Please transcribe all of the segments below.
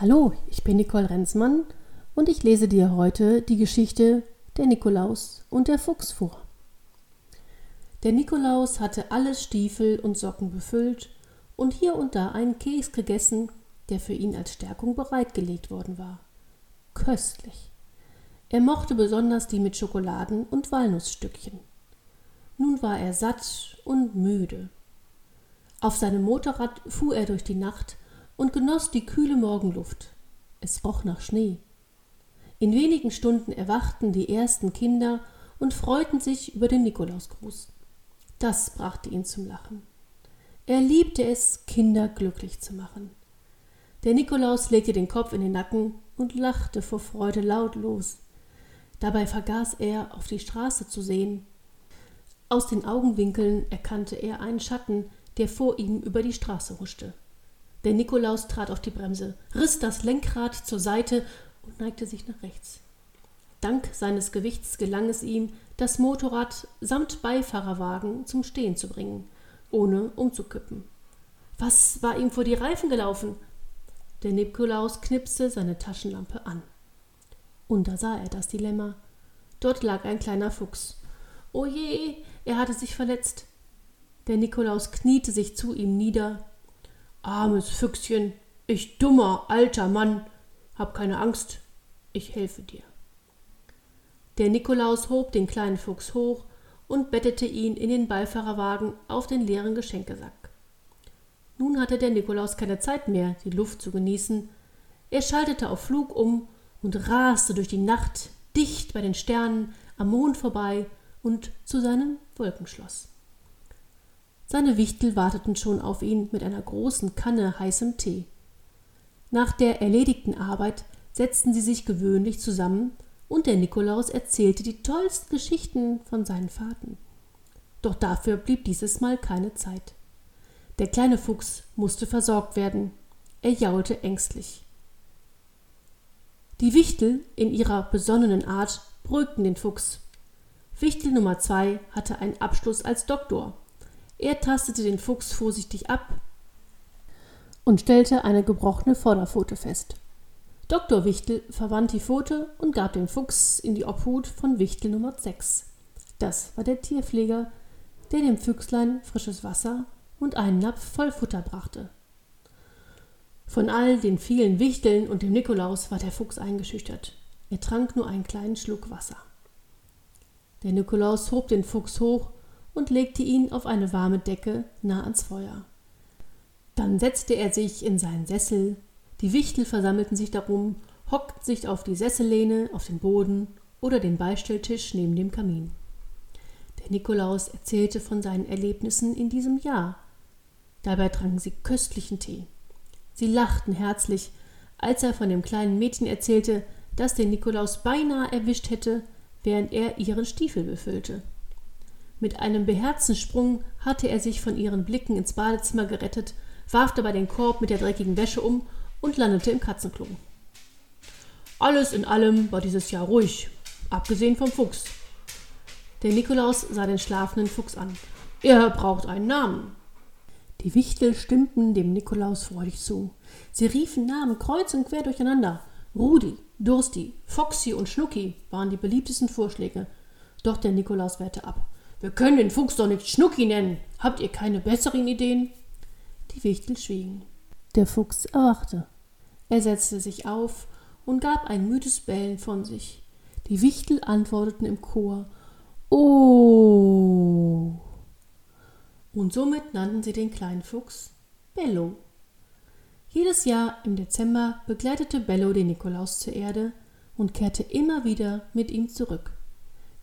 Hallo, ich bin Nicole Renzmann und ich lese dir heute die Geschichte der Nikolaus und der Fuchs vor. Der Nikolaus hatte alle Stiefel und Socken befüllt und hier und da einen Keks gegessen, der für ihn als Stärkung bereitgelegt worden war. Köstlich. Er mochte besonders die mit Schokoladen und Walnussstückchen. Nun war er satt und müde. Auf seinem Motorrad fuhr er durch die Nacht und genoss die kühle Morgenluft. Es roch nach Schnee. In wenigen Stunden erwachten die ersten Kinder und freuten sich über den Nikolausgruß. Das brachte ihn zum Lachen. Er liebte es, Kinder glücklich zu machen. Der Nikolaus legte den Kopf in den Nacken und lachte vor Freude lautlos. Dabei vergaß er, auf die Straße zu sehen. Aus den Augenwinkeln erkannte er einen Schatten, der vor ihm über die Straße huschte. Der Nikolaus trat auf die Bremse, riss das Lenkrad zur Seite und neigte sich nach rechts. Dank seines Gewichts gelang es ihm, das Motorrad samt Beifahrerwagen zum Stehen zu bringen, ohne umzukippen. Was war ihm vor die Reifen gelaufen? Der Nikolaus knipste seine Taschenlampe an. Und da sah er das Dilemma. Dort lag ein kleiner Fuchs. O je, er hatte sich verletzt. Der Nikolaus kniete sich zu ihm nieder Armes Füchschen, ich dummer alter Mann, hab keine Angst, ich helfe dir. Der Nikolaus hob den kleinen Fuchs hoch und bettete ihn in den Beifahrerwagen auf den leeren Geschenkesack. Nun hatte der Nikolaus keine Zeit mehr, die Luft zu genießen. Er schaltete auf Flug um und raste durch die Nacht dicht bei den Sternen am Mond vorbei und zu seinem Wolkenschloss. Seine Wichtel warteten schon auf ihn mit einer großen Kanne heißem Tee. Nach der erledigten Arbeit setzten sie sich gewöhnlich zusammen und der Nikolaus erzählte die tollsten Geschichten von seinen Fahrten. Doch dafür blieb dieses Mal keine Zeit. Der kleine Fuchs musste versorgt werden. Er jaulte ängstlich. Die Wichtel in ihrer besonnenen Art beruhigten den Fuchs. Wichtel Nummer zwei hatte einen Abschluss als Doktor er tastete den Fuchs vorsichtig ab und stellte eine gebrochene Vorderpfote fest. Dr. Wichtel verwand die Pfote und gab den Fuchs in die Obhut von Wichtel Nummer 6. Das war der Tierpfleger, der dem Füchslein frisches Wasser und einen Napf voll Futter brachte. Von all den vielen Wichteln und dem Nikolaus war der Fuchs eingeschüchtert. Er trank nur einen kleinen Schluck Wasser. Der Nikolaus hob den Fuchs hoch und legte ihn auf eine warme Decke nah ans Feuer. Dann setzte er sich in seinen Sessel, die Wichtel versammelten sich darum, hockten sich auf die Sessellehne, auf den Boden oder den Beistelltisch neben dem Kamin. Der Nikolaus erzählte von seinen Erlebnissen in diesem Jahr. Dabei tranken sie köstlichen Tee. Sie lachten herzlich, als er von dem kleinen Mädchen erzählte, das den Nikolaus beinahe erwischt hätte, während er ihren Stiefel befüllte. Mit einem beherzten Sprung hatte er sich von ihren Blicken ins Badezimmer gerettet, warf dabei den Korb mit der dreckigen Wäsche um und landete im Katzenklo. Alles in allem war dieses Jahr ruhig, abgesehen vom Fuchs. Der Nikolaus sah den schlafenden Fuchs an. Er braucht einen Namen. Die Wichtel stimmten dem Nikolaus freudig zu. Sie riefen Namen kreuz und quer durcheinander. Rudi, Dursti, Foxy und Schnucki waren die beliebtesten Vorschläge. Doch der Nikolaus wehrte ab. Wir können den Fuchs doch nicht Schnucki nennen. Habt ihr keine besseren Ideen? Die Wichtel schwiegen. Der Fuchs erwachte. Er setzte sich auf und gab ein müdes Bellen von sich. Die Wichtel antworteten im Chor Oh. Und somit nannten sie den kleinen Fuchs Bello. Jedes Jahr im Dezember begleitete Bello den Nikolaus zur Erde und kehrte immer wieder mit ihm zurück.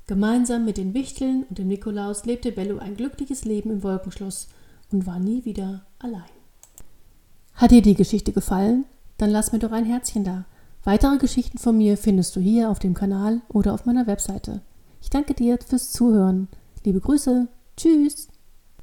Gemeinsam mit den Wichteln und dem Nikolaus lebte Bello ein glückliches Leben im Wolkenschloss und war nie wieder allein. Hat dir die Geschichte gefallen? Dann lass mir doch ein Herzchen da. Weitere Geschichten von mir findest du hier auf dem Kanal oder auf meiner Webseite. Ich danke dir fürs Zuhören. Liebe Grüße. Tschüss.